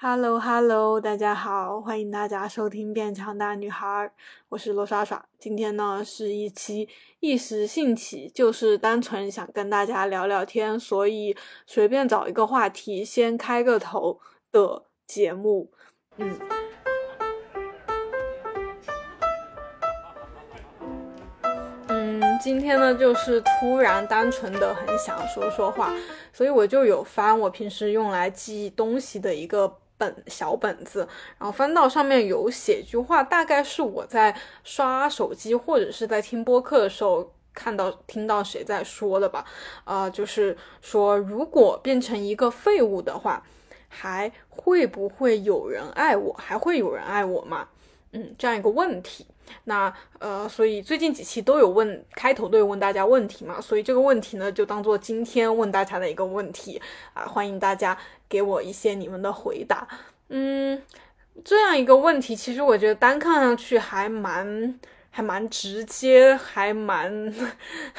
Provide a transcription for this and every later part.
Hello Hello，大家好，欢迎大家收听《变强大女孩》，我是罗莎莎。今天呢是一期一时兴起，就是单纯想跟大家聊聊天，所以随便找一个话题先开个头的节目。嗯。今天呢，就是突然单纯的很想说说话，所以我就有翻我平时用来记东西的一个本小本子，然后翻到上面有写句话，大概是我在刷手机或者是在听播客的时候看到听到谁在说的吧，啊，就是说如果变成一个废物的话，还会不会有人爱我？还会有人爱我吗？嗯，这样一个问题。那呃，所以最近几期都有问，开头都有问大家问题嘛，所以这个问题呢，就当做今天问大家的一个问题啊，欢迎大家给我一些你们的回答。嗯，这样一个问题，其实我觉得单看上去还蛮还蛮直接，还蛮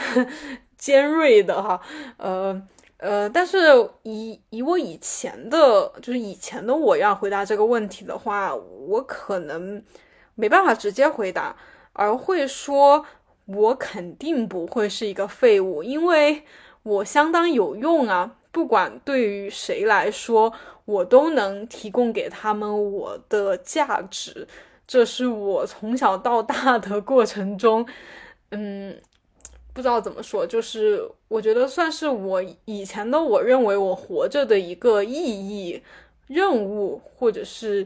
尖锐的哈。呃呃，但是以以我以前的，就是以前的我要回答这个问题的话，我可能。没办法直接回答，而会说，我肯定不会是一个废物，因为我相当有用啊！不管对于谁来说，我都能提供给他们我的价值。这是我从小到大的过程中，嗯，不知道怎么说，就是我觉得算是我以前的我认为我活着的一个意义、任务，或者是。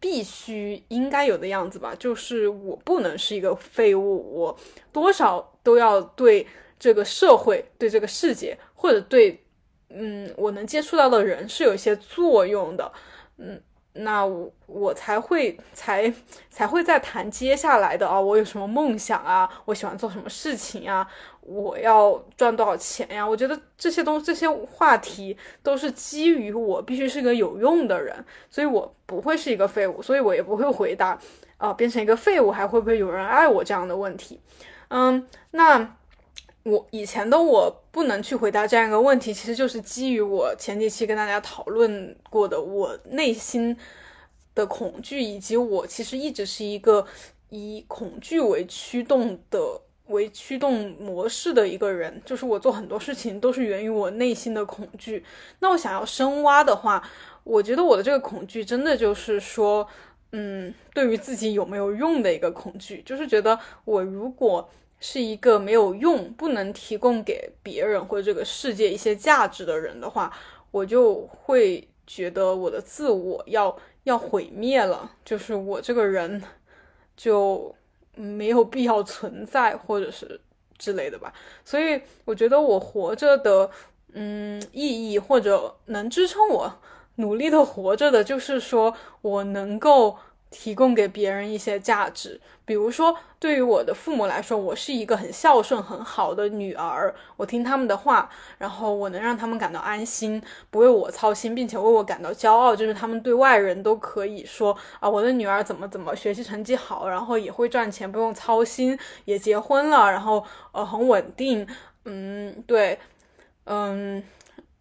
必须应该有的样子吧，就是我不能是一个废物，我多少都要对这个社会、对这个世界，或者对嗯我能接触到的人是有一些作用的，嗯。那我我才会才才会再谈接下来的啊，我有什么梦想啊？我喜欢做什么事情啊？我要赚多少钱呀？我觉得这些东这些话题都是基于我必须是个有用的人，所以我不会是一个废物，所以我也不会回答啊，变成一个废物还会不会有人爱我这样的问题。嗯，那。我以前的我不能去回答这样一个问题，其实就是基于我前几期跟大家讨论过的我内心的恐惧，以及我其实一直是一个以恐惧为驱动的为驱动模式的一个人，就是我做很多事情都是源于我内心的恐惧。那我想要深挖的话，我觉得我的这个恐惧真的就是说，嗯，对于自己有没有用的一个恐惧，就是觉得我如果。是一个没有用、不能提供给别人或者这个世界一些价值的人的话，我就会觉得我的自我要要毁灭了，就是我这个人就没有必要存在，或者是之类的吧。所以我觉得我活着的，嗯，意义或者能支撑我努力的活着的，就是说我能够。提供给别人一些价值，比如说，对于我的父母来说，我是一个很孝顺、很好的女儿，我听他们的话，然后我能让他们感到安心，不为我操心，并且为我感到骄傲，就是他们对外人都可以说啊，我的女儿怎么怎么学习成绩好，然后也会赚钱，不用操心，也结婚了，然后呃很稳定，嗯，对，嗯，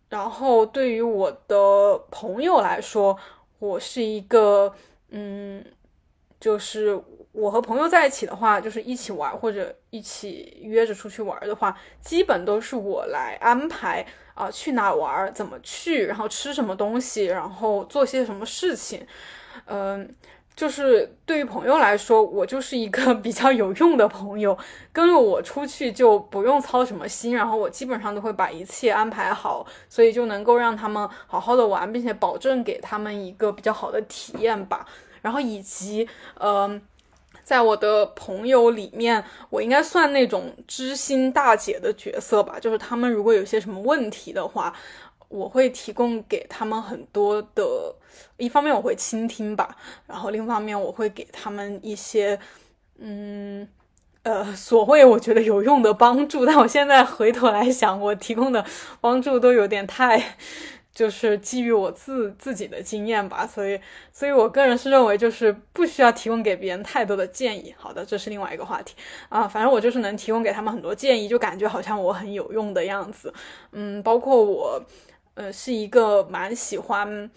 然后对于我的朋友来说，我是一个。嗯，就是我和朋友在一起的话，就是一起玩或者一起约着出去玩的话，基本都是我来安排啊，去哪玩，怎么去，然后吃什么东西，然后做些什么事情。嗯，就是对于朋友来说，我就是一个 比较有用的朋友，跟着我出去就不用操什么心，然后我基本上都会把一切安排好，所以就能够让他们好好的玩，并且保证给他们一个比较好的体验吧。然后以及，嗯，在我的朋友里面，我应该算那种知心大姐的角色吧。就是他们如果有些什么问题的话，我会提供给他们很多的。一方面我会倾听吧，然后另一方面我会给他们一些，嗯，呃，所谓我觉得有用的帮助。但我现在回头来想，我提供的帮助都有点太。就是基于我自自己的经验吧，所以，所以我个人是认为，就是不需要提供给别人太多的建议。好的，这是另外一个话题啊，反正我就是能提供给他们很多建议，就感觉好像我很有用的样子。嗯，包括我，呃，是一个蛮喜欢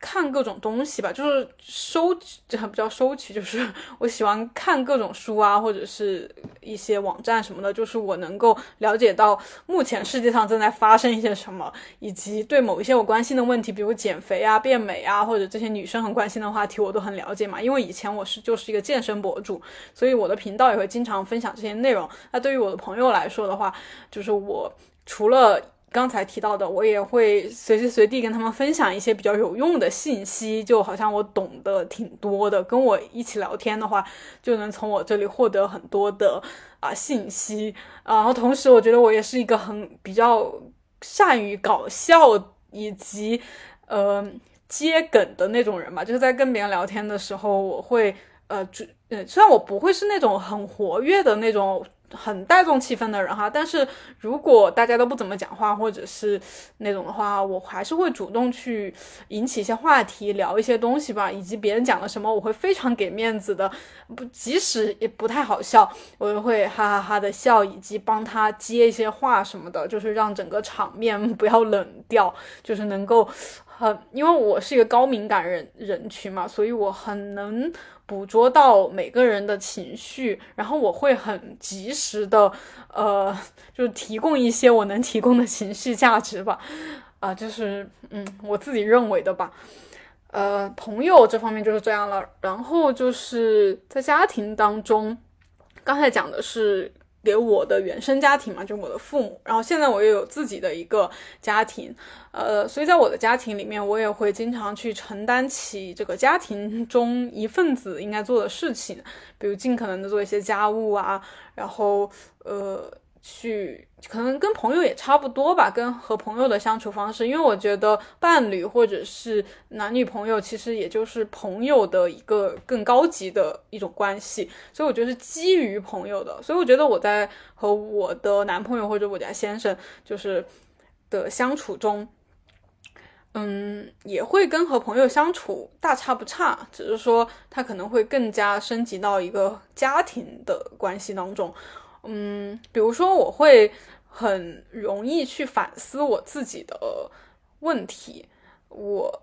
看各种东西吧，就是收集，这还不叫收集，就是 我喜欢看各种书啊，或者是一些网站什么的，就是我能够了解到目前世界上正在发生一些什么，以及对某一些我关心的问题，比如减肥啊、变美啊，或者这些女生很关心的话题，我都很了解嘛。因为以前我是就是一个健身博主，所以我的频道也会经常分享这些内容。那对于我的朋友来说的话，就是我除了刚才提到的，我也会随时随地跟他们分享一些比较有用的信息，就好像我懂得挺多的，跟我一起聊天的话，就能从我这里获得很多的啊信息。然后同时，我觉得我也是一个很比较善于搞笑以及呃接梗的那种人吧，就是在跟别人聊天的时候，我会呃，呃，虽然我不会是那种很活跃的那种。很带动气氛的人哈，但是如果大家都不怎么讲话，或者是那种的话，我还是会主动去引起一些话题，聊一些东西吧。以及别人讲了什么，我会非常给面子的，不，即使也不太好笑，我就会哈哈哈的笑，以及帮他接一些话什么的，就是让整个场面 不要冷掉，就是能够很，因为我是一个高敏感人人群嘛，所以我很能。捕捉到每个人的情绪，然后我会很及时的，呃，就是提供一些我能提供的情绪价值吧，啊，就是嗯，我自己认为的吧，呃，朋友这方面就是这样了，然后就是在家庭当中，刚才讲的是。给我的原生家庭嘛，就我的父母。然后现在我也有自己的一个家庭，呃，所以在我的家庭里面，我也会经常去承担起这个家庭中一份子应该做的事情，比如尽可能的做一些家务啊，然后呃。去可能跟朋友也差不多吧，跟和朋友的相处方式，因为我觉得伴侣或者是男女朋友，其实也就是朋友的一个更高级的一种关系，所以我觉得是基于朋友的。所以我觉得我在和我的男朋友或者我家先生就是的相处中，嗯，也会跟和朋友相处大差不差，只是说他可能会更加升级到一个家庭的关系当中。嗯，比如说，我会很容易去反思我自己的问题。我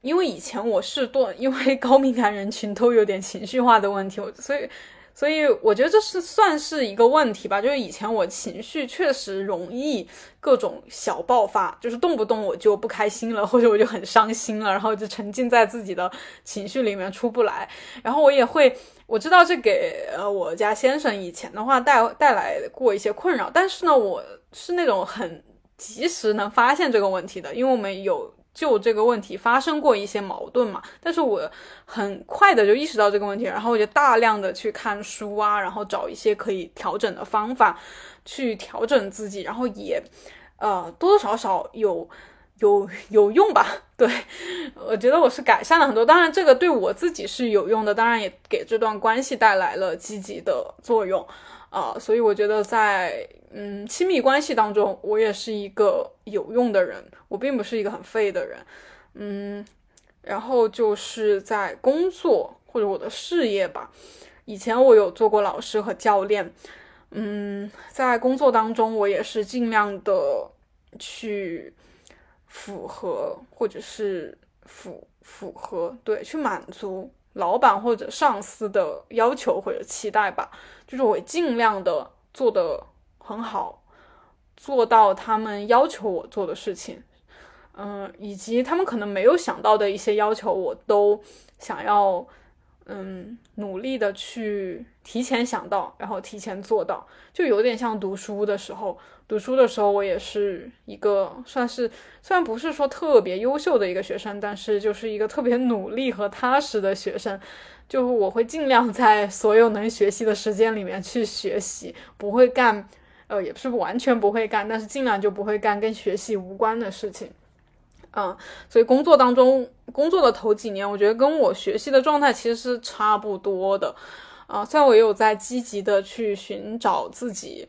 因为以前我是多，因为高敏感人群都有点情绪化的问题，所以。所以我觉得这是算是一个问题吧，就是以前我情绪确实容易各种小爆发，就是动不动我就不开心了，或者我就很伤心了，然后就沉浸在自己的情绪里面出不来。然后我也会，我知道这给呃我家先生以前的话带带来过一些困扰，但是呢，我是那种很及时能发现这个问题的，因为我们有。就这个问题发生过一些矛盾嘛，但是我很快的就意识到这个问题，然后我就大量的去看书啊，然后找一些可以调整的方法去调整自己，然后也呃多多少少有有有用吧。对我觉得我是改善了很多，当然这个对我自己是有用的，当然也给这段关系带来了积极的作用啊，所以我觉得在。嗯，亲密关系当中，我也是一个有用的人，我并不是一个很废的人。嗯，然后就是在工作或者我的事业吧，以前我有做过老师和教练。嗯，在工作当中，我也是尽量的去符合或者是符符合，对，去满足老板或者上司的要求或者期待吧，就是我尽量的做的。很好，做到他们要求我做的事情，嗯，以及他们可能没有想到的一些要求，我都想要，嗯，努力的去提前想到，然后提前做到，就有点像读书的时候，读书的时候我也是一个算是虽然不是说特别优秀的一个学生，但是就是一个特别努力和踏实的学生，就我会尽量在所有能学习的时间里面去学习，不会干。呃，也不是完全不会干，但是尽量就不会干跟学习无关的事情。嗯，所以工作当中，工作的头几年，我觉得跟我学习的状态其实是差不多的。啊，虽然我也有在积极的去寻找自己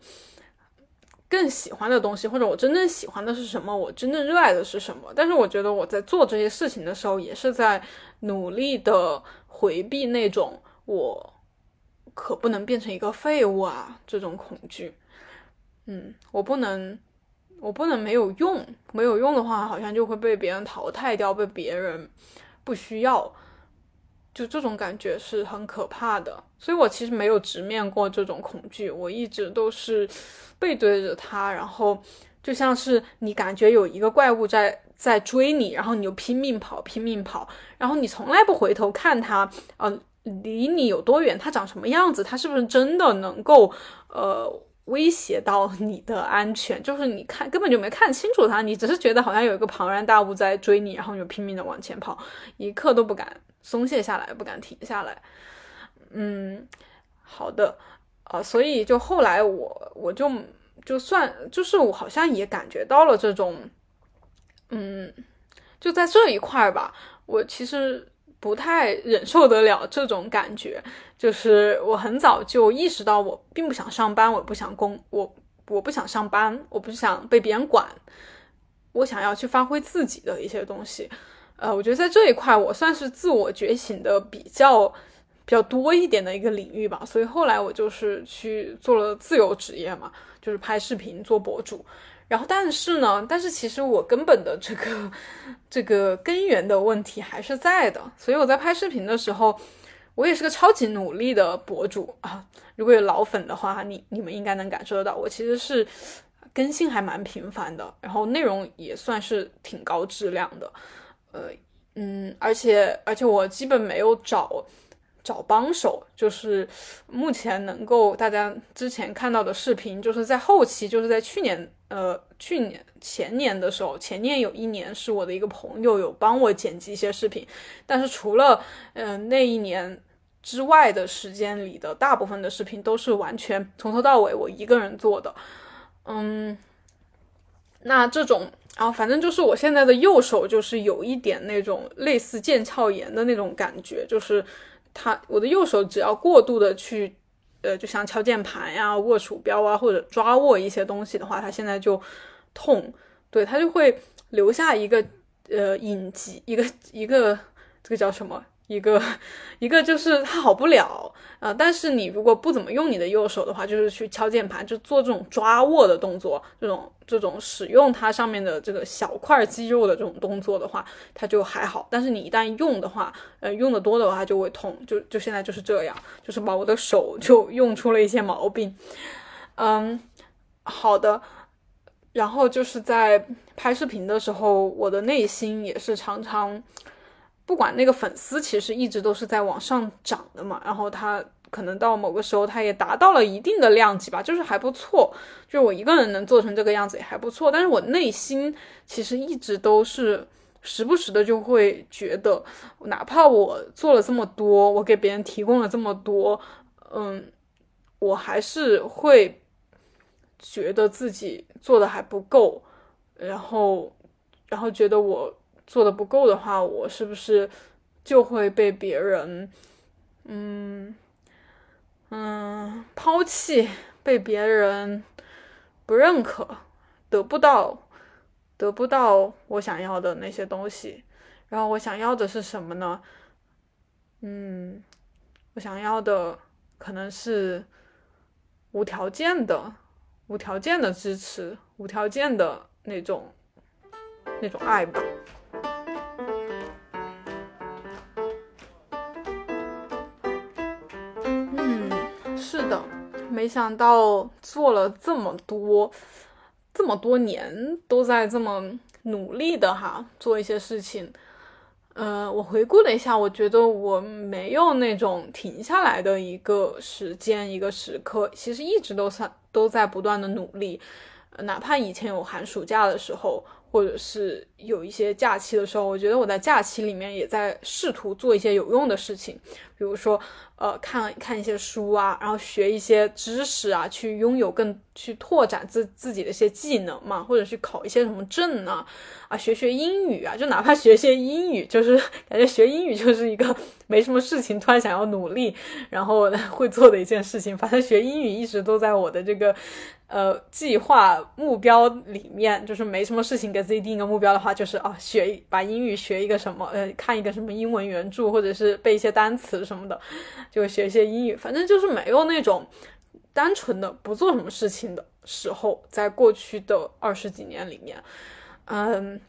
更喜欢的东西，或者我真正喜欢的是什么，我真正热爱的是什么，但是我觉得我在做这些事情的时候，也是在努力的回避那种我可不能变成一个废物啊这种恐惧。嗯，我不能我不能没有用，没有用的话，好像就会被别人淘汰掉，被别人不需要，就这种感觉是很可怕的。所以我其实没有直面过这种恐惧，我一直都是背对着它，然后就像是你感觉有一个怪物在在追你，然后你就拼命跑，拼命跑，然后你从来不回头看它，呃，离你有多远，它长什么样子，它是不是真的能够呃威胁到你的安全？就是你看根本就没看清楚他，你只是觉得好像有一个庞然大物在追你，然后你就拼命的往前跑，一刻都不敢松懈下来，不敢停下来。嗯，好的，啊，所以就后来我我就就算就是我好像也感觉到了这种，嗯，就在这一块吧，我其实不太忍受得了这种感觉，就是我很早就意识到我并不想上班，我不想工，我我不想上班，我不想被别人管，我想要去发挥自己的一些东西，呃，我觉得在这一块我算是自我觉醒的比较。比较多一点的一个领域吧，所以后来我就是去做了自由职业嘛，就是拍视频做博主。然后，但是呢，但是其实我根本的这个这个根源的问题还是在的。所以我在拍视频的时候，我也是个超级努力的博主啊。如果有老粉的话，你你们应该能感受得到，我其实是更新还蛮频繁的，然后内容也算是挺高质量的。呃，嗯，而且而且我基本没有找。找帮手，就是目前能够大家之前看到的视频，就是在后期，就是在去年，呃，去年前年的时候，前年有一年是我的一个朋友有帮我剪辑一些视频，但是除了，嗯，那一年之外的时间里的大部分的视频都是完全从头到尾我一个人做的，嗯，那这种，然后反正就是我现在的右手就是有一点那种类似腱鞘炎的那种感觉，就是。他我的右手只要过度的去，呃，就像敲键盘呀、握鼠标啊，或者抓握一些东西的话，它现在就痛，对，它就会留下一个呃隐疾，一个一个这个叫什么？一个一个就是它好不了啊，但是你如果不怎么用你的右手的话，就是去敲键盘，就做这种抓握的动作，这种这种使用它上面的这个小块肌肉的这种动作的话，它就还好。但是你一旦用的话，呃，用的多的话就会痛，就就现在就是这样，就是把我的手就用出了一些毛病。嗯，好的。然后就是在拍视频的时候，我的内心也是常常。不管那个粉丝其实一直都是在往上涨的嘛，然后他可能到某个时候他也达到了一定的量级吧，就是还不错，就我一个人能做成这个样子也还不错。但是我内心其实一直都是时不时的就会觉得，哪怕我做了这么多，我给别人提供了这么多，嗯，我还是会觉得自己做的还不够，然后，然后觉得我。做的不够的话，我是不是就会被别人，嗯嗯抛弃，被别人不认可，得不到得不到我想要的那些东西。然后我想要的是什么呢？嗯，我想要的可能是无条件的、无条件的支持、无条件的那种那种爱吧。没想到做了这么多，这么多年都在这么努力的哈做一些事情。呃，我回顾了一下，我觉得我没有那种停下来的一个时间、一个时刻，其实一直都算都在不断的努力。哪怕以前有寒暑假的时候，或者是有一些假期的时候，我觉得我在假期里面也在试图做一些有用的事情，比如说。呃，看看一些书啊，然后学一些知识啊，去拥有更去拓展自自己的一些技能嘛，或者去考一些什么证呢？啊，学学英语啊，就哪怕学些英语，就是 感觉学英语就是一个没什么事情，突然想要努力，然后 会做的一件事情。反正学英语一直都在我的这个呃计划目标里面，就是没什么事情给自己定一个目标的话，就是啊，学把英语学一个什么，呃，看一个什么英文原著，或者是背一些单词什么的。就学一些英语，反正就是没有那种单纯的不做什么事情的时候，在过去的二十几年里面，嗯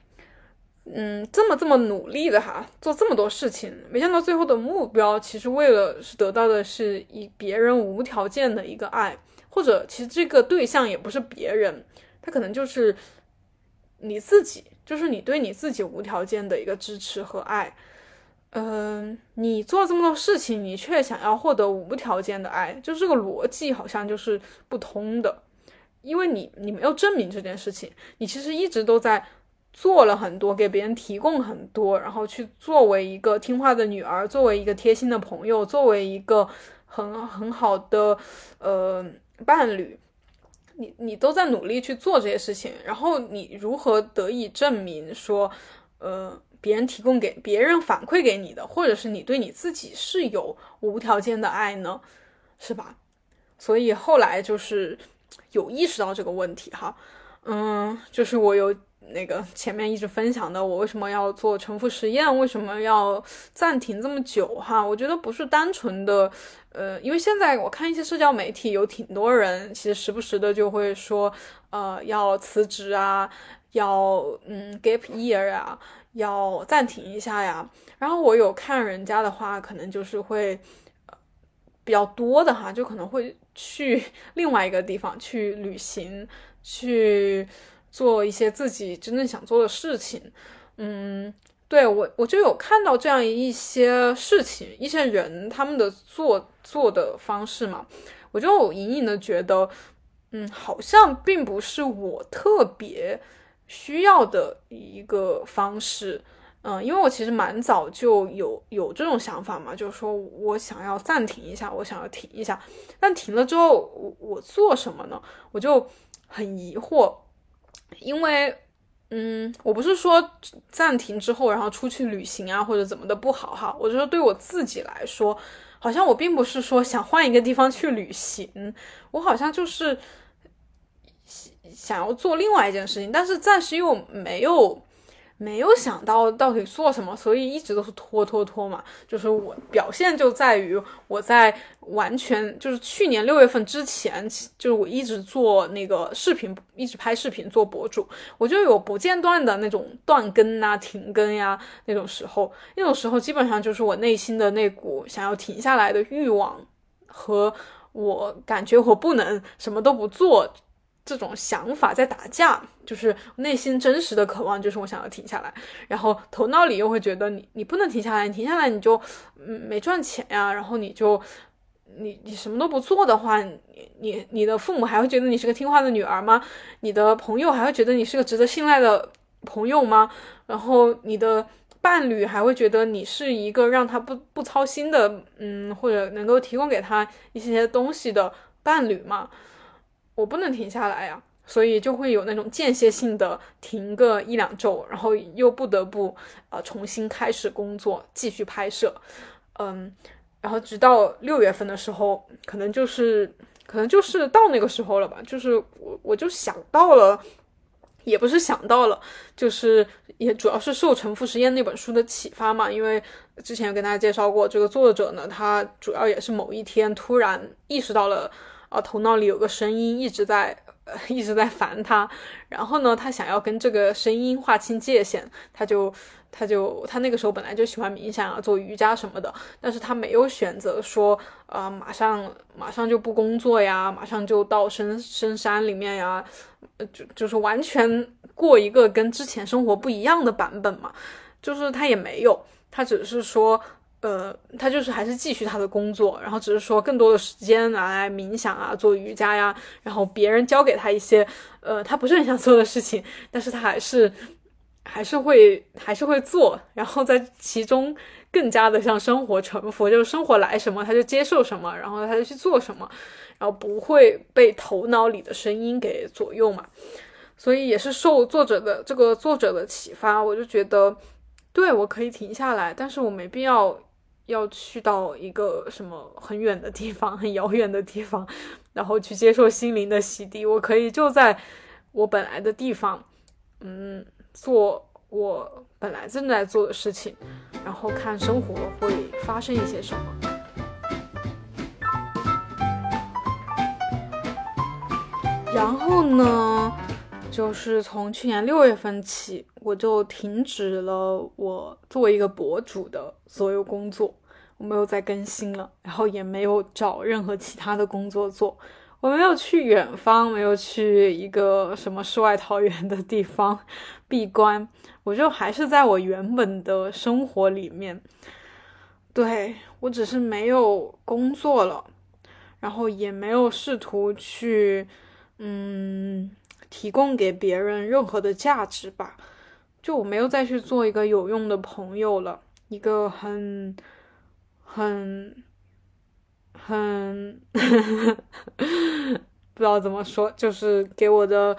嗯，这么这么努力的哈，做这么多事情，没想到最后的目标，其实为了是得到的是以别人无条件的一个爱，或者其实这个对象也不是别人，他可能就是你自己，就是你对你自己无条件的一个支持和爱。嗯，你做这么多事情，你却想要获得无条件的爱，就这个逻辑好像就是不通的，因为你你没有证明这件事情，你其实一直都在做了很多，给别人提供很多，然后去作为一个听话的女儿，作为一个贴心的朋友，作为一个很很好的呃伴侣，你你都在努力去做这些事情，然后你如何得以证明说，呃？别人提供给别人反馈给你的，或者是你对你自己是有无条件的爱呢，是吧？所以后来就是有意识到这个问题哈，嗯，就是我有那个前面一直分享的，我为什么要做重复实验，为什么要暂停这么久哈？我觉得不是单纯的，呃，因为现在我看一些社交媒体有挺多人，其实时不时的就会说，呃，要辞职啊，要嗯 gap year 啊。要暂停一下呀，然后我有看人家的话，可能就是会比较多的哈，就可能会去另外一个地方去旅行，去做一些自己真正想做的事情。嗯，对我我就有看到这样一些事情，一些人他们的做做的方式嘛，我就隐隐的觉得，嗯，好像并不是我特别。需要的一个方式，嗯，因为我其实蛮早就有有这种想法嘛，就是说我想要暂停一下，我想要停一下，但停了之后，我我做什么呢？我就很疑惑，因为，嗯，我不是说暂停之后然后出去旅行啊或者怎么的不好哈，我觉得对我自己来说，好像我并不是说想换一个地方去旅行，我好像就是。想要做另外一件事情，但是暂时又没有没有想到到底做什么，所以一直都是拖拖拖嘛。就是我表现就在于我在完全就是去年六月份之前，就是我一直做那个视频，一直拍视频做博主，我就有不间断的那种断更啊、停更呀那种时候，那种时候基本上就是我内心的那股想要停下来的欲望和我感觉我不能什么都不做。这种想法在打架，就是内心真实的渴望，就是我想要停下来，然后头脑里又会觉得你你不能停下来，你停下来你就嗯没赚钱呀，然后你就你你什么都不做的话，你你你的父母还会觉得你是个听话的女儿吗？你的朋友还会觉得你是个值得信赖的朋友吗？然后你的伴侣还会觉得你是一个让他不不操心的，嗯，或者能够提供给他一些东西的伴侣吗？我不能停下来呀，所以就会有那种间歇性的停个一两周，然后又不得不呃重新开始工作，继续拍摄，嗯，然后直到六月份的时候，可能就是可能就是到那个时候了吧，就是我我就想到了，也不是想到了，就是也主要是受《沉浮实验》那本书的启发嘛，因为之前有跟大家介绍过，这个作者呢，他主要也是某一天突然意识到了。啊，头脑里有个声音一直在，呃，一直在烦他。然后呢，他想要跟这个声音划清界限，他就，他就，他那个时候本来就喜欢冥想啊，做瑜伽什么的。但是他没有选择说，呃，马上，马上就不工作呀，马上就到深深山里面呀，就就是完全过一个跟之前生活不一样的版本嘛。就是他也没有，他只是说。呃，他就是还是继续他的工作，然后只是说更多的时间拿来冥想啊，做瑜伽呀，然后别人教给他一些呃他不是很想做的事情，但是他还是还是会还是会做，然后在其中更加的向生活臣服，就是生活来什么他就接受什么，然后他就去做什么，然后不会被头脑里的声音给左右嘛。所以也是受作者的这个作者的启发，我就觉得对我可以停下来，但是我没必要。要去到一个什么很远的地方，很遥远的地方，然后去接受心灵的洗涤。我可以就在我本来的地方，嗯，做我本来正在做的事情，然后看生活会发生一些什么。然后呢，就是从去年六月份起，我就停止了我作为一个博主的所有工作，我没有再更新了，然后也没有找任何其他的工作做。我没有去远方，没有去一个什么世外桃源的地方闭关，我就还是在我原本的生活里面。对我只是没有工作了，然后也没有试图去，嗯，提供给别人任何的价值吧。就我没有再去做一个有用的朋友了，一个很很。很 不知道怎么说，就是给我的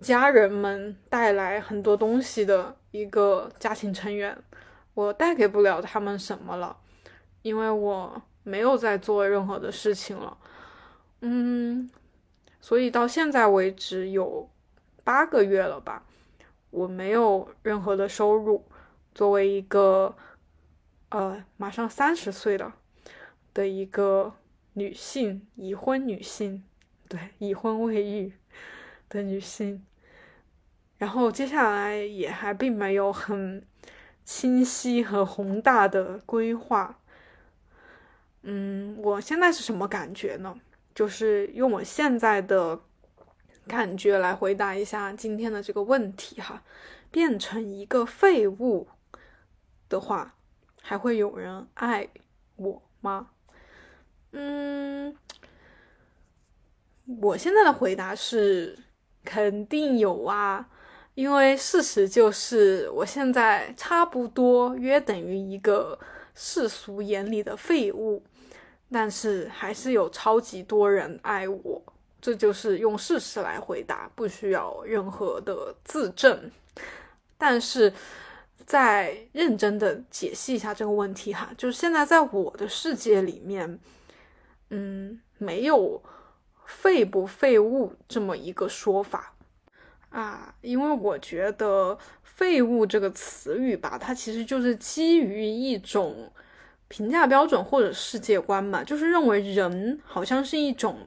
家人们带来很多东西的一个家庭成员，我带给不了他们什么了，因为我没有在做任何的事情了。嗯，所以到现在为止有八个月了吧，我没有任何的收入。作为一个呃马上三十岁了的一个。女性已婚女性，对已婚未育的女性，然后接下来也还并没有很清晰和宏大的规划。嗯，我现在是什么感觉呢？就是用我现在的感觉来回答一下今天的这个问题哈。变成一个废物的话，还会有人爱我吗？嗯，我现在的回答是肯定有啊，因为事实就是我现在差不多约等于一个世俗眼里的废物，但是还是有超级多人爱我，这就是用事实来回答，不需要任何的自证。但是再认真的解析一下这个问题哈，就是现在在我的世界里面。嗯，没有废不废物这么一个说法啊，因为我觉得废物这个词语吧，它其实就是基于一种评价标准或者世界观嘛，就是认为人好像是一种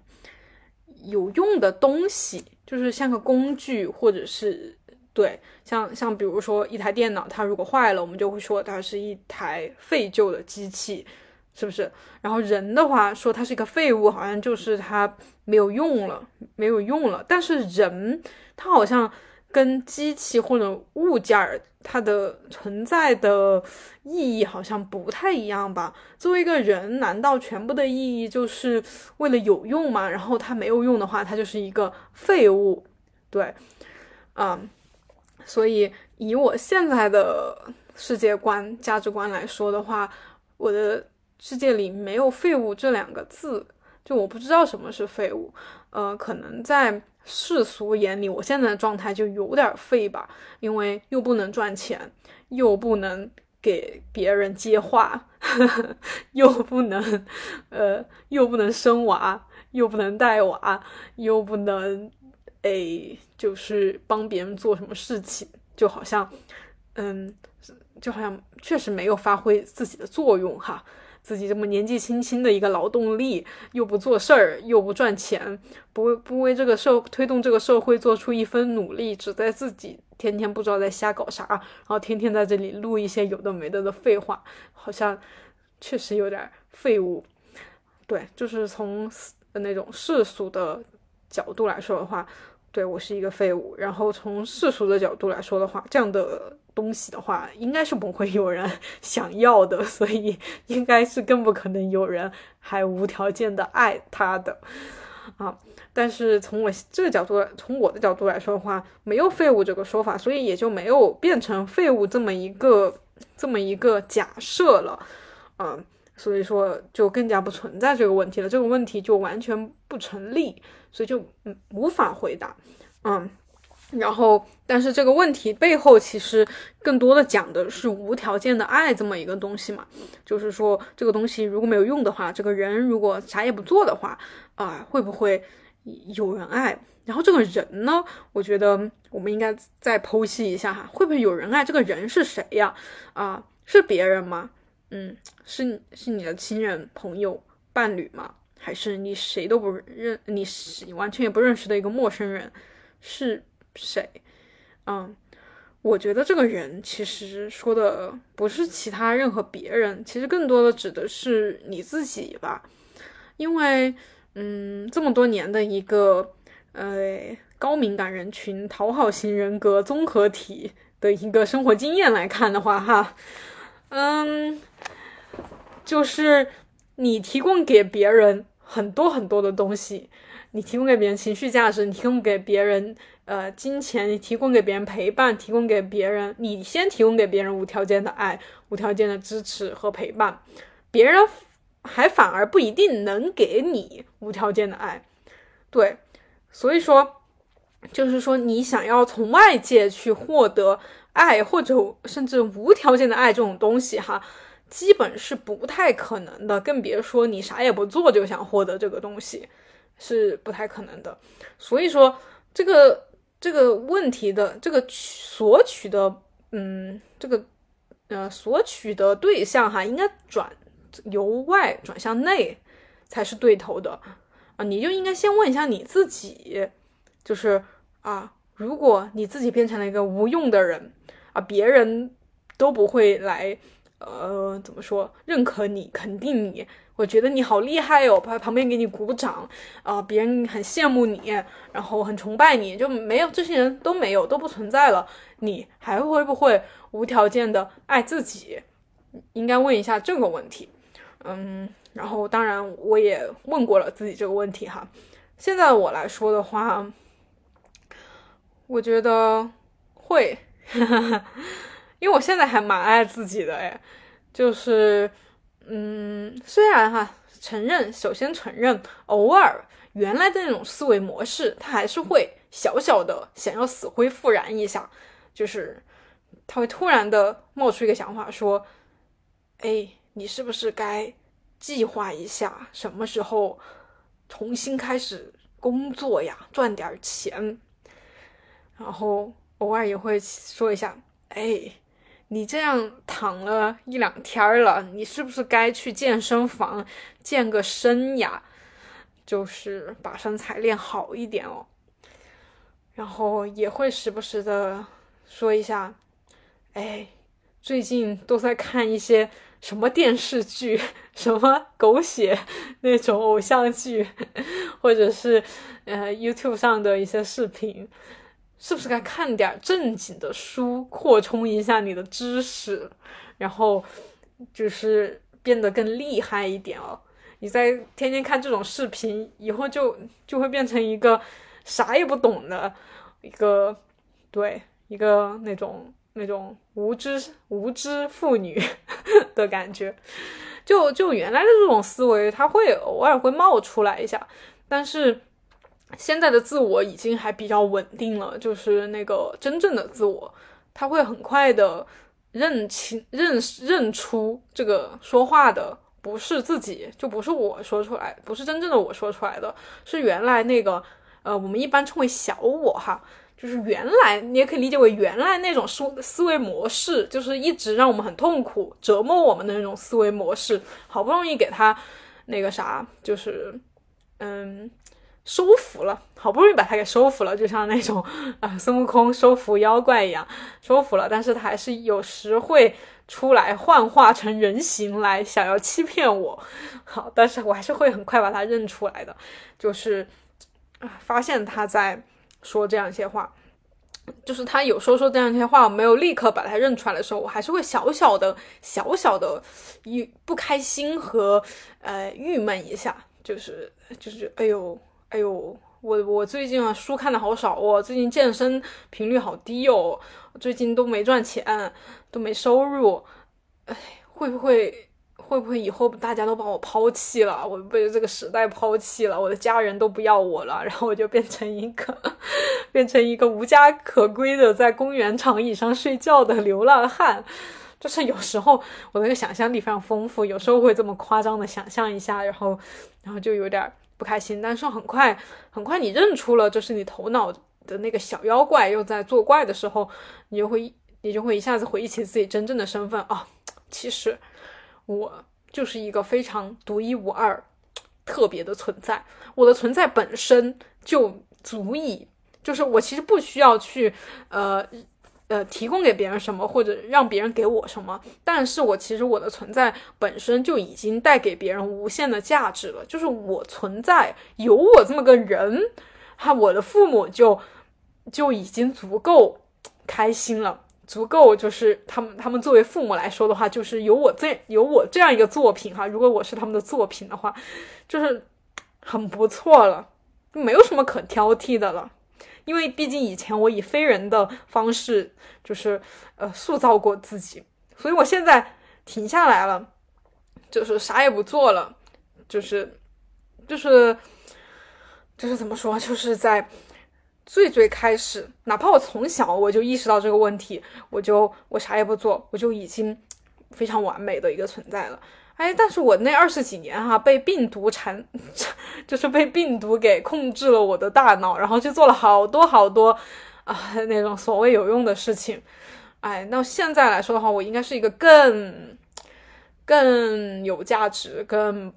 有用的东西，就是像个工具，或者是对，像像比如说一台电脑，它如果坏了，我们就会说它是一台废旧的机器。是不是？然后人的话说它是一个废物，好像就是它没有用了，没有用了。但是人他好像跟机器或者物件儿它的存在的意义好像不太一样吧？作为一个人，难道全部的意义就是为了有用吗？然后它没有用的话，它就是一个废物。对，嗯，所以以我现在的世界观、价值观来说的话，我的。世界里没有废物这两个字，就我不知道什么是废物。呃，可能在世俗眼里，我现在的状态就有点废吧，因为又不能赚钱，又不能给别人接话，又不能，呃，又不能生娃，又不能带娃，又不能，哎，就是帮别人做什么事情，就好像，嗯，就好像确实没有发挥自己的作用哈。自己这么年纪轻轻的一个劳动力，又不做事儿，又不赚钱，不不为这个社推动这个社会做出一分努力，只在自己天天不知道在瞎搞啥，然后天天在这里录一些有的没的的废话，好像确实有点废物。对，就是从那种世俗的角度来说的话，对我是一个废物。然后从世俗的角度来说的话，这样的。东西的话，应该是不会有人想要的，所以应该是更不可能有人还无条件的爱他的啊。但是从我这个角度，从我的角度来说的话，没有废物这个说法，所以也就没有变成废物这么一个这么一个假设了，嗯，所以说就更加不存在这个问题了，这个问题就完全不成立，所以就无法回答，嗯。然后，但是这个问题背后其实更多的讲的是无条件的爱这么一个东西嘛，就是说这个东西如果没有用的话，这个人如果啥也不做的话，啊，会不会有人爱？然后这个人呢，我觉得我们应该再剖析一下哈，会不会有人爱？这个人是谁呀？啊，是别人吗？嗯，是是你的亲人、朋友、伴侣吗？还是你谁都不认，你完全也不认识的一个陌生人是谁？嗯，我觉得这个人其实说的不是其他任何别人，其实更多的指的是你自己吧。因为，嗯，这么多年的一个呃高敏感人群、讨好型人格综合体的一个生活经验来看的话，哈，嗯，就是你提供给别人。很多很多的东西，你提供给别人情绪价值，你提供给别人呃金钱，你提供给别人陪伴，提供给别人，你先提供给别人无条件的爱、无条件的支持和陪伴，别人还反而不一定能给你无条件的爱。对，所以说，就是说你想要从外界去获得爱或者甚至无条件的爱这种东西，哈。基本是不太可能的，更别说你啥也不做就想获得这个东西，是不太可能的。所以说，这个这个问题的这个索取的，嗯，这个呃索取的对象哈，应该转由外转向内才是对头的啊。你就应该先问一下你自己，就是啊，如果你自己变成了一个无用的人啊，别人都不会来。呃，怎么说？认可你，肯定你，我觉得你好厉害哦，旁旁边给你鼓掌啊，别人很羡慕你，然后很崇拜你，就没有这些人都没有，都不存在了，你还会不会无条件的爱自己？应该问一下这个问题。嗯，然后当然我也问过了自己这个问题哈。现在我来说的话，我觉得会。因为我现在还蛮爱自己的哎，就是，嗯，虽然哈，承认，首先承认，偶尔原来的那种思维模式，它还是会小小的想要死灰复燃一下，就是他会突然的冒出一个想法，说，哎，你是不是该计划一下什么时候重新开始工作呀，赚点钱，然后偶尔也会说一下，哎。你这样躺了一两天了，你是不是该去健身房健个身呀？就是把身材练好一点哦。然后也会时不时的说一下，哎，最近都在看一些什么电视剧，什么狗血那种偶像剧，或者是呃 YouTube 上的一些视频。是不是该看点正经的书，扩充一下你的知识，然后就是变得更厉害一点哦？你在天天看这种视频，以后就就会变成一个啥也不懂的一个，对，一个那种那种无知无知妇女 的感觉。就就原来的这种思维，它会偶尔会冒出来一下，但是。现在的自我已经还比较稳定了，就是那个真正的自我，他会很快的认清、认认出这个说话的不是自己，就不是我说出来，不是真正的我说出来的，是原来那个呃，我们一般称为小我哈，就是原来你也可以理解为原来那种思思维模式，就是一直让我们很痛苦、折磨我们的那种思维模式，好不容易给他那个啥，就是嗯。收服了，好不容易把他给收服了，就像那种 啊孙悟空收服妖怪一样，收服了。但是他还是有时会出来幻化成人形来，想要欺骗我。好，但是我还是会很快把他认出来的，就是啊，发现他在说这样一些话，就是他有时候说这样一些话，我没有立刻把他认出来的时候，我还是会小小的、小小的一不开心和呃郁闷一下，就是就是哎呦。哎呦，我我最近啊书看的好少哦，最近健身频率好低哦，最近都没赚钱，都没收入，哎，会不会会不会以后大家都把我抛弃了？我被这个时代抛弃了，我的家人都不要我了，然后我就变成一个 变成一个无家可归的在公园长椅上睡觉的流浪汉。就是有时候我那个想象力非常丰富，有时候会这么夸张的想象一下，然后然后就有点。不开心，但是很快，很快你认出了这是你头脑的那个小妖怪又在作怪的时候，你就会，你就会一下子回忆起自己真正的身份啊！其实我就是一个非常独一无二、特别的存在，我的存在本身就足以，就是我其实不需要去呃。呃，提供给别人什么，或者让别人给我什么，但是我其实我的存在本身就已经带给别人无限的价值了。就是我存在有我这么个人，哈，我的父母就就已经足够开心了，足够就是他们他们作为父母来说的话，就是有我这有我这样一个作品哈。如果我是他们的作品的话，就是很不错了，没有什么可挑剔的了。因为毕竟以前我以非人的方式，就是呃塑造过自己，所以我现在停下来了，就是啥也不做了，就是就是就是怎么说，就是在最最开始，哪怕我从小我就意识到这个问题，我就我啥也不做，我就已经非常完美的一个存在了。哎，但是我那二十几年哈，被病毒缠，就是被病毒给控制了我的大脑，然后就做了好多好多啊那种所谓有用的事情。哎，那现在来说的话，我应该是一个更更有价值、更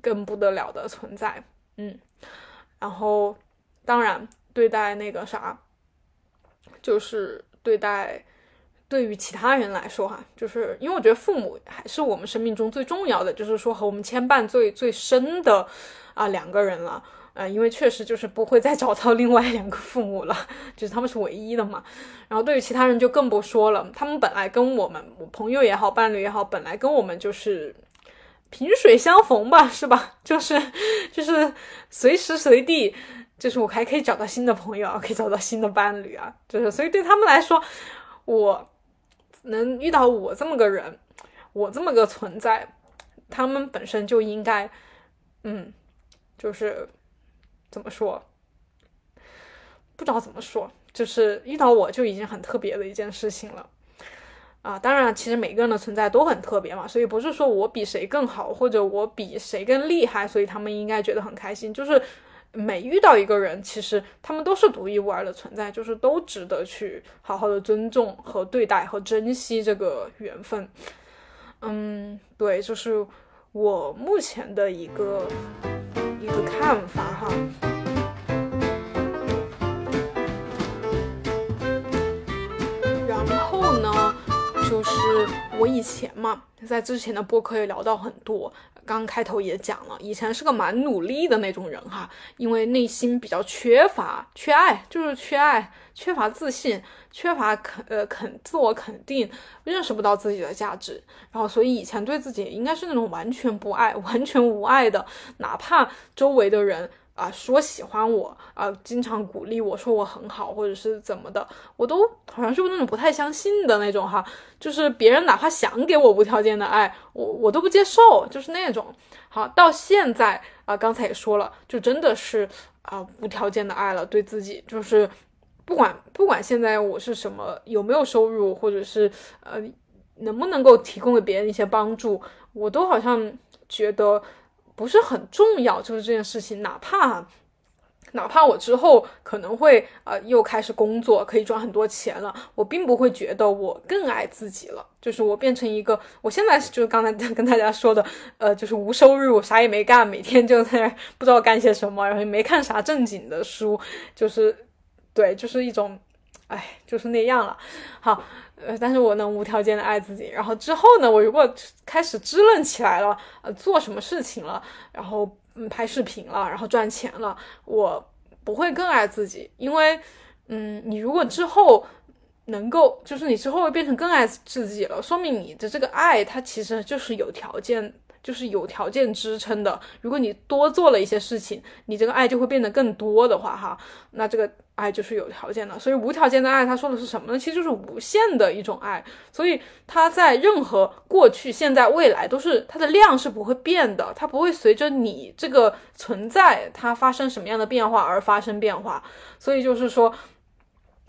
更不得了的存在。嗯，然后当然对待那个啥，就是对待。对于其他人来说，哈，就是因为我觉得父母还是我们生命中最重要的，就是说和我们牵绊最最深的啊两个人了，呃，因为确实就是不会再找到另外两个父母了，就是他们是唯一的嘛。然后对于其他人就更不说了，他们本来跟我们朋友也好，伴侣也好，本来跟我们就是萍水相逢吧，是吧？就是就是随时随地，就是我还可以找到新的朋友，可以找到新的伴侣啊，就是所以对他们来说，我。能遇到我这么个人，我这么个存在，他们本身就应该，嗯，就是怎么说，不知道怎么说，就是遇到我就已经很特别的一件事情了，啊，当然，其实每个人的存在都很特别嘛，所以不是说我比谁更好，或者我比谁更厉害，所以他们应该觉得很开心，就是。每遇到一个人，其实他们都是独一无二的存在，就是都值得去好好的尊重和对待和珍惜这个缘分。嗯，对，就是我目前的一个一个看法哈。然后呢，就是我以前嘛，在之前的播客也聊到很多。刚开头也讲了，以前是个蛮努力的那种人哈，因为内心比较缺乏、缺爱，就是缺爱、缺乏自信、缺乏肯呃肯自我肯定，认识不到自己的价值，然后所以以前对自己应该是那种完全不爱、完全无爱的，哪怕周围的人。啊，说喜欢我啊，经常鼓励我说我很好，或者是怎么的，我都好像是那种不太相信的那种哈。就是别人哪怕想给我无条件的爱，我我都不接受，就是那种。好，到现在啊，刚才也说了，就真的是啊无条件的爱了，对自己就是不管不管现在我是什么，有没有收入，或者是呃能不能够提供给别人一些帮助，我都好像觉得。不是很重要，就是这件事情，哪怕哪怕我之后可能会呃又开始工作，可以赚很多钱了，我并不会觉得我更爱自己了。就是我变成一个，我现在就是刚才 跟大家说的，呃，就是无收入，啥也没干，每天就在那不知道干些什么，然后也没看啥正经的书，就是对，就是一种，哎，就是那样了。好。呃，但是我能无条件的爱自己，然后之后呢，我如果开始支棱起来了，呃，做什么事情了，然后嗯，拍视频了，然后赚钱了，我不会更爱自己，因为，嗯，你如果之后能够，就是你之后会变成更爱自己了，说明你的这个爱，它其实就是有条件。就是有条件支撑的。如果你多做了一些事情，你这个爱就会变得更多的话，哈，那这个爱就是有条件的。所以无条件的爱，他说的是什么呢？其实就是无限的一种爱。所以它在任何过去、现在、未来都是它的量是不会变的，它不会随着你这个存在它发生什么样的变化而发生变化。所以就是说。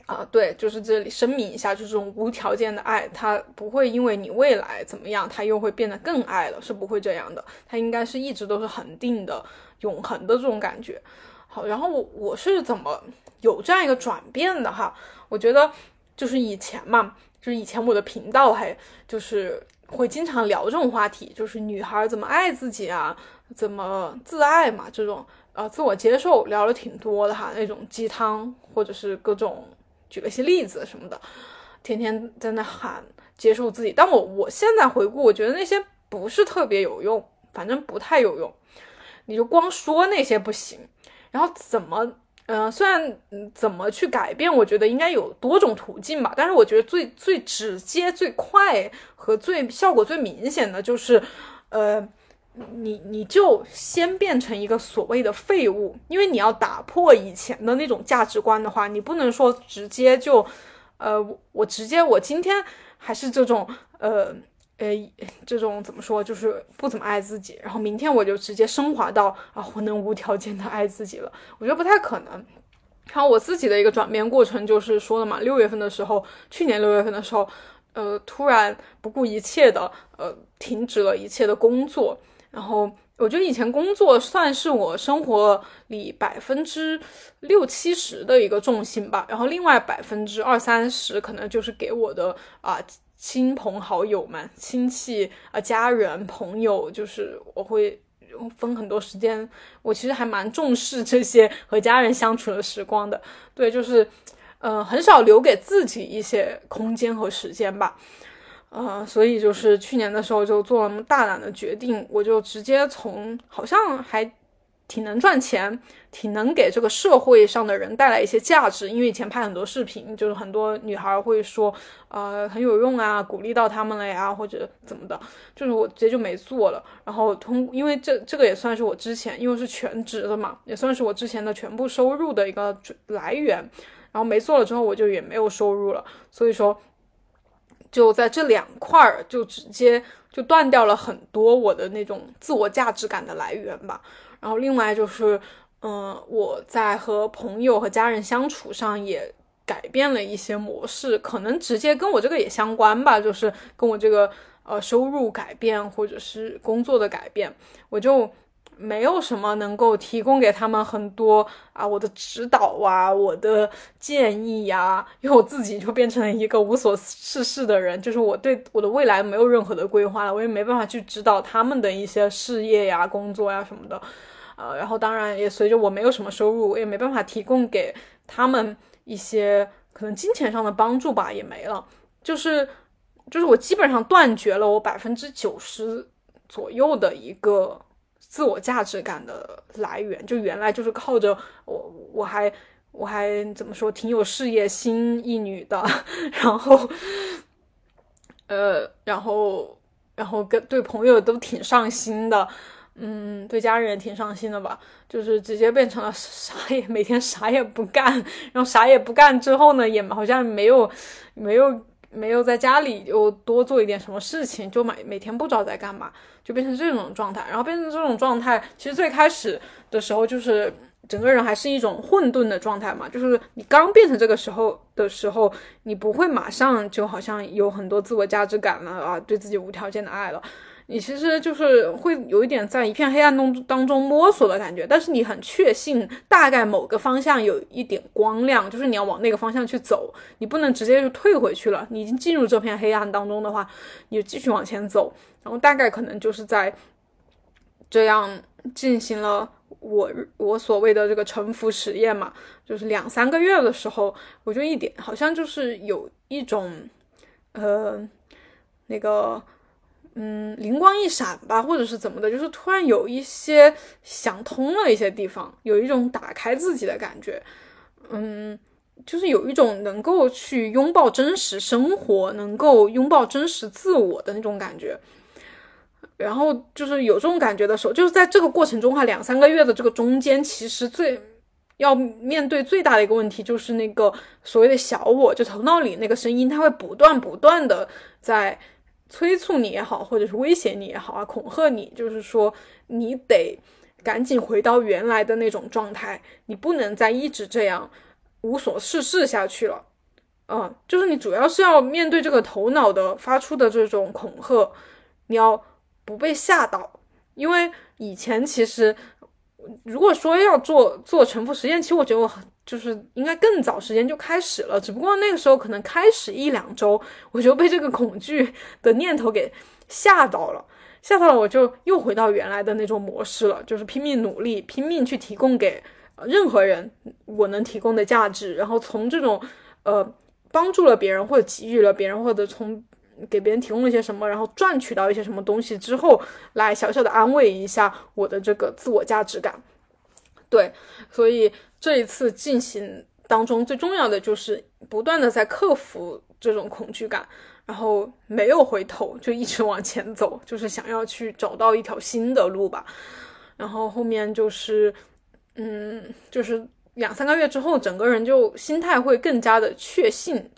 啊，对，就是这里声明一下，就是这种无条件的爱，它不会因为你未来怎么样，它又会变得更爱了，是不会这样的。它应该是一直都是恒定的、永恒的这种感觉。好，然后我我是怎么有这样一个转变的哈？我觉得就是以前嘛，就是以前我的频道还就是会经常聊这种话题，就是女孩怎么爱自己啊，怎么自爱嘛，这种呃自我接受聊了挺多的哈，那种鸡汤或者是各种举了些例子什么的，天天在那喊接受自己。但我我现在回顾，我觉得那些不是特别有用，反正不太有用。你就光说那些不行，然后怎么？嗯，虽然怎么去改变，我觉得应该有多种途径吧。但是我觉得最最直接、最快和最效果最明显的就是，呃，你你就先变成一个所谓的废物，因为你要打破以前的那种价值观的话，你不能说直接就，呃，我直接我今天还是这种，呃。呃，这种怎么说，就是不怎么爱自己，然后明天我就直接升华到啊，我能无条件的爱自己了，我觉得不太可能。然后我自己的一个转变过程就是说了嘛，六月份的时候，去年六月份的时候，呃，突然不顾一切的呃停止了一切的工作，然后我觉得以前工作算是我生活里百分之六七十的一个重心吧，然后另外百分之二三十可能就是给我的啊。亲朋好友们、亲戚啊、家人、朋友，就是我会分很多时间。我其实还蛮重视这些和家人相处的时光的。对，就是，呃，很少留给自己一些空间和时间吧。呃，所以就是去年的时候就做了那么大胆的决定，我就直接从好像还。挺能赚钱，挺能给这个社会上的人带来一些价值。因为以前拍很多视频，就是很多女孩会说，呃，很有用啊，鼓励到他们了呀，或者怎么的。就是我直接就没做了。然后通，因为这这个也算是我之前，因为是全职的嘛，也算是我之前的全部收入的一个来源。然后没做了之后，我就也没有收入了。所以说，就在这两块儿，就直接就断掉了很多我的那种自我价值感的来源吧。然后另外就是，嗯，我在和朋友和家人相处上也改变了一些模式，可能直接跟我这个也相关吧，就是跟我这个呃收入改变或者是工作的改变，我就没有什么能够提供给他们很多啊我的指导啊我的建议呀，因为我自己就变成了一个无所事事的人，就是我对我的未来没有任何的规划了，我也没办法去指导他们的一些事业呀、工作呀什么的。呃，然后当然也随着我没有什么收入，我也没办法提供给他们一些可能金钱上的帮助吧，也没了。就是就是我基本上断绝了我百分之九十左右的一个自我价值感的来源。就原来就是靠着我，我还我还怎么说，挺有事业心一女的，然后呃，然后然后跟对朋友都挺上心的。嗯，对家人也挺上心的吧？就是直接变成了啥也每天啥也不干，然后啥也不干之后呢，也好像没有没有没有在家里又多做一点什么事情，就每每天不知道在干嘛，就变成这种状态。然后变成这种状态，其实最开始的时候就是整个人还是一种混沌的状态嘛，就是你刚变成这个时候的时候，你不会马上就好像有很多自我价值感了啊，对自己无条件的爱了。你其实就是会有一点在一片黑暗中当中摸索的感觉，但是你很确信大概某个方向有一点光亮，就是你要往那个方向去走，你不能直接就退回去了。你已经进入这片黑暗当中的话，你就继续往前走，然后大概可能就是在这样进行了我我所谓的这个沉浮实验嘛，就是两三个月的时候，我就一点好像就是有一种呃那个。嗯，灵光一闪吧，或者是怎么的，就是突然有一些想通了一些地方，有一种打开自己的感觉。嗯，就是有一种能够去拥抱真实生活，能够拥抱真实自我的那种感觉。然后就是有这种感觉的时候，就是在这个过程中哈，两三个月的这个中间，其实最要面对最大的一个问题，就是那个所谓的小我，就头脑里那个声音，它会不断不断的在。催促你也好，或者是威胁你也好啊，恐吓你，就是说你得赶紧回到原来的那种状态，你不能再一直这样无所事事下去了。嗯，就是你主要是要面对这个头脑的发出的这种恐吓，你要不被吓到，因为以前其实如果说要做做沉浮实验，其实我觉得我就是应该更早时间就开始了，只不过那个时候可能开始一两周，我就被这个恐惧的念头给吓到了，吓到了，我就又回到原来的那种模式了，就是拼命努力，拼命去提供给任何人我能提供的价值，然后从这种呃帮助了别人或者给予了别人或者从给别人提供了一些什么，然后赚取到一些什么东西之后，来小小的安慰一下我的这个自我价值感。对，所以这一次进行当中最重要的就是不断的在克服这种恐惧感，然后没有回头，就一直往前走，就是想要去找到一条新的路吧。然后后面就是，嗯，就是两三个月之后，整个人就心态会更加的确信，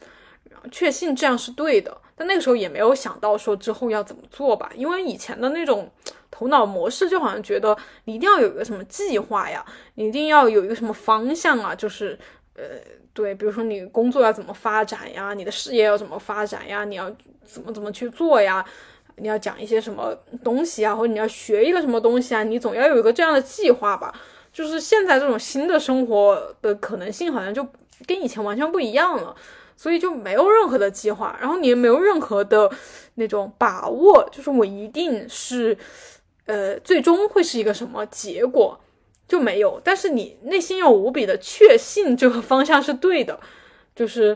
确信这样是对的。但那个时候也没有想到说之后要怎么做吧，因为以前的那种。头脑模式就好像觉得你一定要有一个什么计划呀，你一定要有一个什么方向啊，就是呃，对，比如说你工作要怎么发展呀，你的事业要怎么发展呀，你要怎么怎么去做呀，你要讲一些什么东西啊，或者你要学一个什么东西啊，你总要有一个这样的计划吧。就是现在这种新的生活的可能性好像就跟以前完全不一样了，所以就没有任何的计划，然后你也没有任何的那种把握，就是我一定是。呃，最终会是一个什么结果就没有，但是你内心又无比的确信这个方向是对的，就是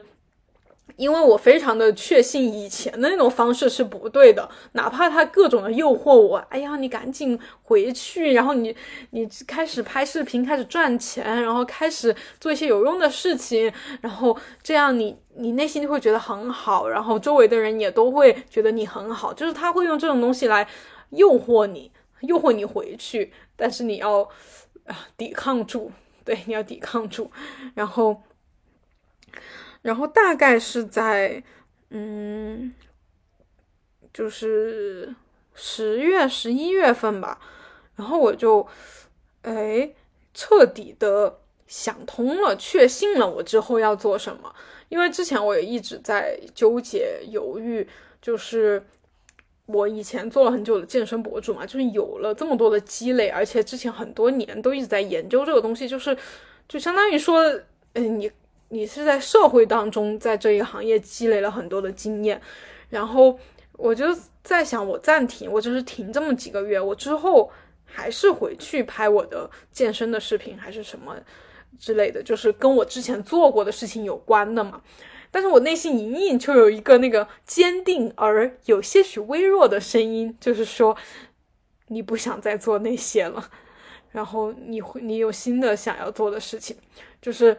因为我非常的确信以前的那种方式是不对的，哪怕他各种的诱惑我，哎呀，你赶紧回去，然后你你开始拍视频，开始赚钱，然后开始做一些有用的事情，然后这样你你内心就会觉得很好，然后周围的人也都会觉得你很好，就是他会用这种东西来诱惑你。诱惑你回去，但是你要啊抵抗住，对，你要抵抗住。然后，然后大概是在嗯，就是十月、十一月份吧。然后我就哎彻底的想通了，确信了我之后要做什么。因为之前我也一直在纠结、犹豫，就是。我以前做了很久的健身博主嘛，就是有了这么多的积累，而且之前很多年都一直在研究这个东西，就是就相当于说，嗯，你你是在社会当中，在这一行业积累了很多的经验，然后我就在想，我暂停，我就是停这么几个月，我之后还是回去拍我的健身的视频，还是什么之类的，就是跟我之前做过的事情有关的嘛。但是我内心隐隐就有一个那个坚定而有些许微弱的声音，就是说你不想再做那些了，然后你会你有新的想要做的事情，就是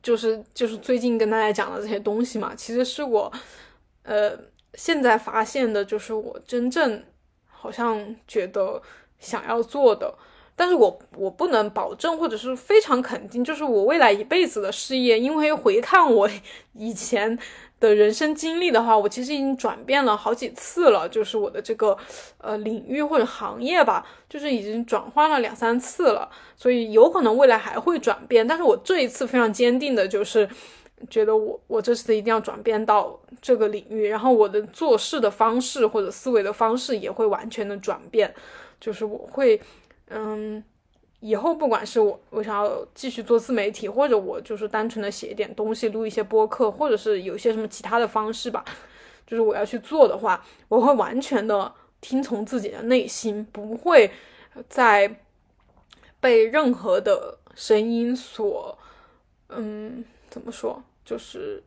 就是就是最近跟大家讲的这些东西嘛，其实是我呃现在发现的，就是我真正好像觉得想要做的。但是我我不能保证，或者是非常肯定，就是我未来一辈子的事业。因为回看我以前的人生经历的话，我其实已经转变了好几次了，就是我的这个呃领域或者行业吧，就是已经转换了两三次了，所以有可能未来还会转变。但是我这一次非常坚定的就是觉得我我这次一定要转变到这个领域，然后我的做事的方式或者思维的方式也会完全的转变，就是我会。嗯，以后不管是我我想要继续做自媒体，或者我就是单纯的写一点东西，录一些播客，或者是有些什么其他的方式吧，就是我要去做的话，我会完全的听从自己的内心，不会再被任何的声音所，嗯，怎么说，就是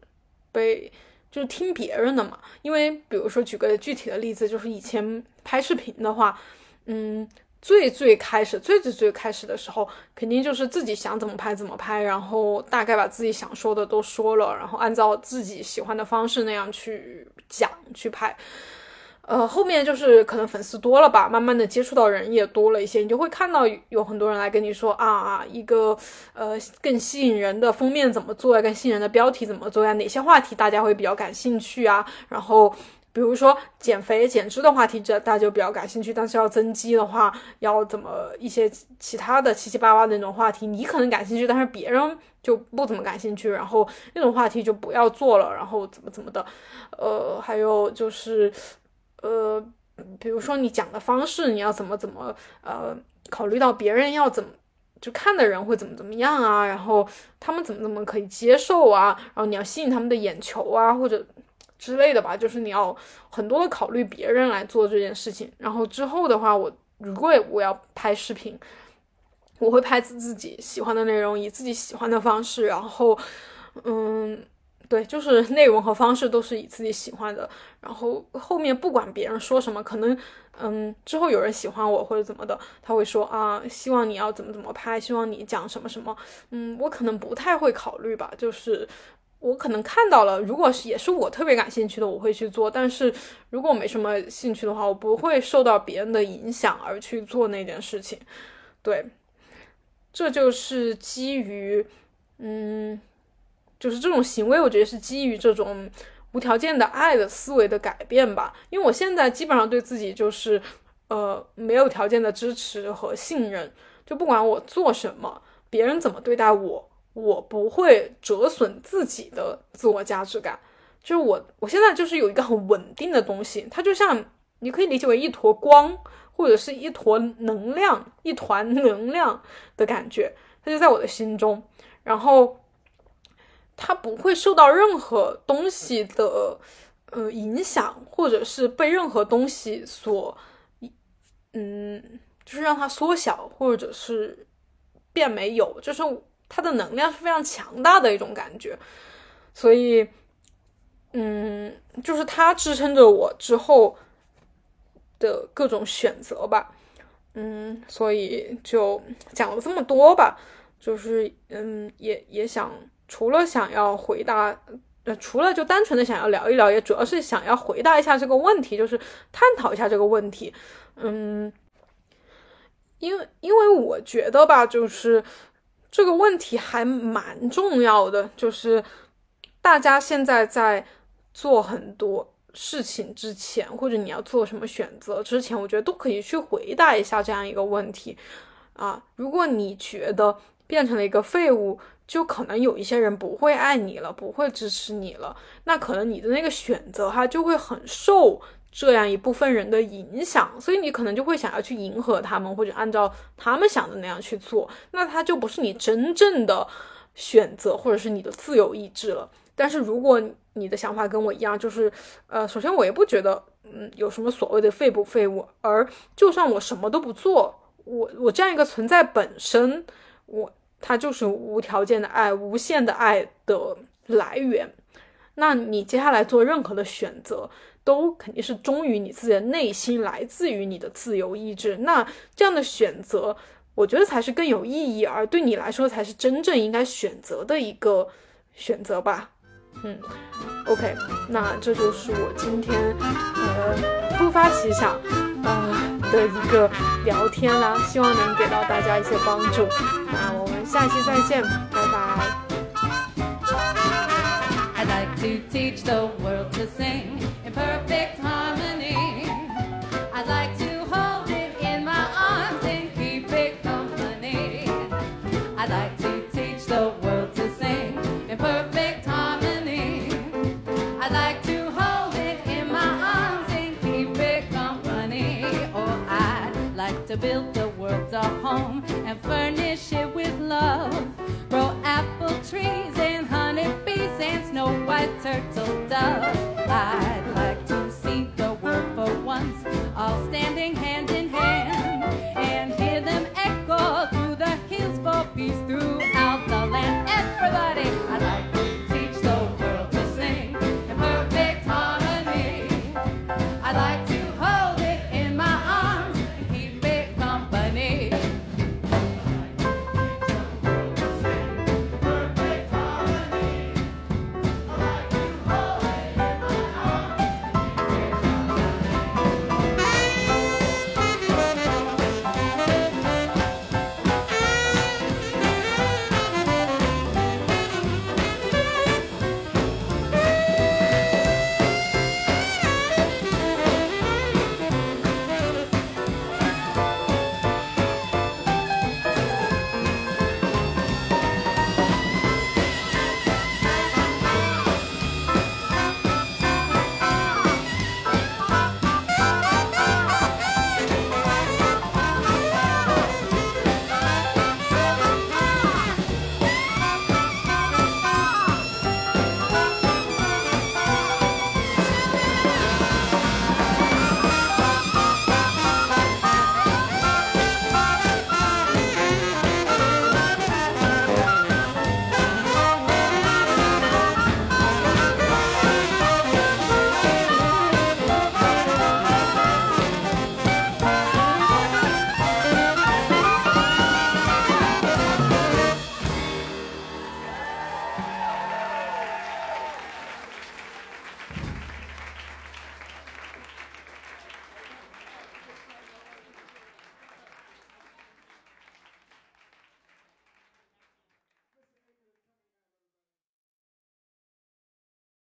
被就是听别人的嘛。因为比如说举个具体的例子，就是以前拍视频的话，嗯。最最开始，最最最开始的时候，肯定就是自己想怎么拍怎么拍，然后大概把自己想说的都说了，然后按照自己喜欢的方式那样去讲去拍。呃，后面就是可能粉丝多了吧，慢慢的接触到人也多了一些，你就会看到有很多人来跟你说啊啊，一个呃更吸引人的封面怎么做呀，更吸引人的标题怎么做呀，哪些话题大家会比较感兴趣啊，然后。比如说减肥减脂的话题，这大家就比较感兴趣。但是要增肌的话，要怎么一些其他的七七八八的那种话题，你可能感兴趣，但是别人就不怎么感兴趣。然后那种话题就不要做了。然后怎么怎么的，呃，还有就是，呃，比如说你讲的方式，你要怎么怎么，呃，考虑到别人要怎么就看的人会怎么怎么样啊，然后他们怎么怎么可以接受啊，然后你要吸引他们的眼球啊，或者之类的吧，就是你要很多的考虑别人来做这件事情。然后之后的话，我如果我要拍视频，我会拍自自己喜欢的内容，以自己喜欢的方式，然后，嗯。对，就是 内容和方式都是以自己喜欢的，然后后面不管别人说什么，可能，嗯，之后有人喜欢我或者怎么的，他会说啊，希望你要怎么怎么拍，希望你讲什么什么，嗯，我可能不太会考虑吧，就是我可能看到了，如果是也是我特别感兴趣的，我会去做，但是如果没什么兴趣的话，我不会受到别人的影响而去做那件事情，对，这就是基于，嗯。就是这种行为，我觉得是基于这种无条件的爱的思维的改变吧。因为我现在基本上对自己就是，呃，没有条件的支持和信任。就不管我做什么，别人怎么对待我，我不会折损自己的自我价值感。就是我，我现在就是有一个很稳定的东西，它就像你可以理解为一坨光，或者是一坨能量，一团能量的感觉，它就在我的心中，然后。它不会受到任何东西的呃影响，或者是被任何东西所，嗯，就是让它缩小，或者是变没有，就是它的能量是非常强大的一种感觉，所以，嗯，就是它支撑着我之后的各种选择吧，嗯，所以就讲了这么多吧，就是嗯，也也想。除了想要回答，呃，除了就单纯的想要聊一聊，也主要是想要回答一下这个问题，就是探讨一下这个问题。嗯，因为因为我觉得吧，就是这个问题还蛮重要的，就是大家现在在做很多事情之前，或者你要做什么选择之前，我觉得都可以去回答一下这样一个问题啊。如果你觉得变成了一个废物，就可能有一些人不会爱你了，不会支持你了，那可能你的那个选择哈就会很受这样一部分人的影响，所以你可能就会想要去迎合他们，或者按照他们想的那样去做，那他就不是你真正的选择，或者是你的自由意志了。但是如果你的想法跟我一样，就是呃，首先我也不觉得嗯有什么所谓的废不废物，而就算我什么都不做，我我这样一个存在本身，我。它就是无条件的爱，无限的爱的来源。那你接下来做任何的选择，都肯定是忠于你自己的内心，来自于你的自由意志。那这样的选择，我觉得才是更有意义，而对你来说才是真正应该选择的一个选择吧。嗯，OK，那这就是我今天呃突发奇想啊的一个聊天啦，希望能给到大家一些帮助。那我们下期再见，to teach the world to sing in perfect harmony. I'd like to hold it in my arms and keep it company. I'd like to teach the world to sing in perfect harmony. I'd like to hold it in my arms and keep it company. Or I'd like to build the world a home and furnish it with love. Grow apple trees and honey and Snow White Turtle dove. I'd like to see the world for once, all standing hand